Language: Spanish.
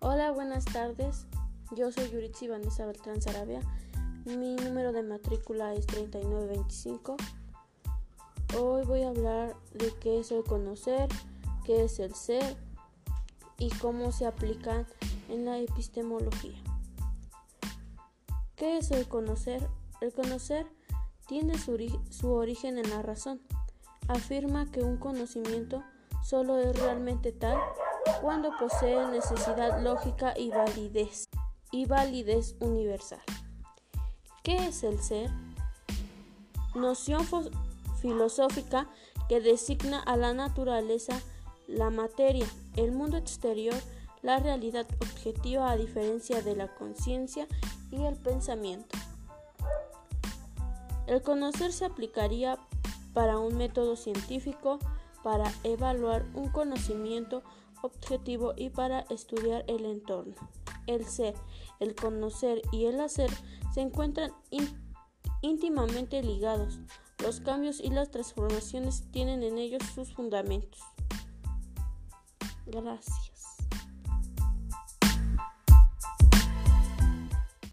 Hola, buenas tardes. Yo soy Yuritsi Vanessa Beltrán Sarabia. Mi número de matrícula es 3925. Hoy voy a hablar de qué es el conocer, qué es el ser y cómo se aplican en la epistemología. ¿Qué es el conocer? El conocer tiene su, su origen en la razón. Afirma que un conocimiento solo es realmente tal cuando posee necesidad lógica y validez, y validez universal. ¿Qué es el ser? Noción filosófica que designa a la naturaleza, la materia, el mundo exterior, la realidad objetiva a diferencia de la conciencia y el pensamiento. El conocer se aplicaría para un método científico para evaluar un conocimiento objetivo y para estudiar el entorno. El ser, el conocer y el hacer se encuentran íntimamente ligados. Los cambios y las transformaciones tienen en ellos sus fundamentos. Gracias.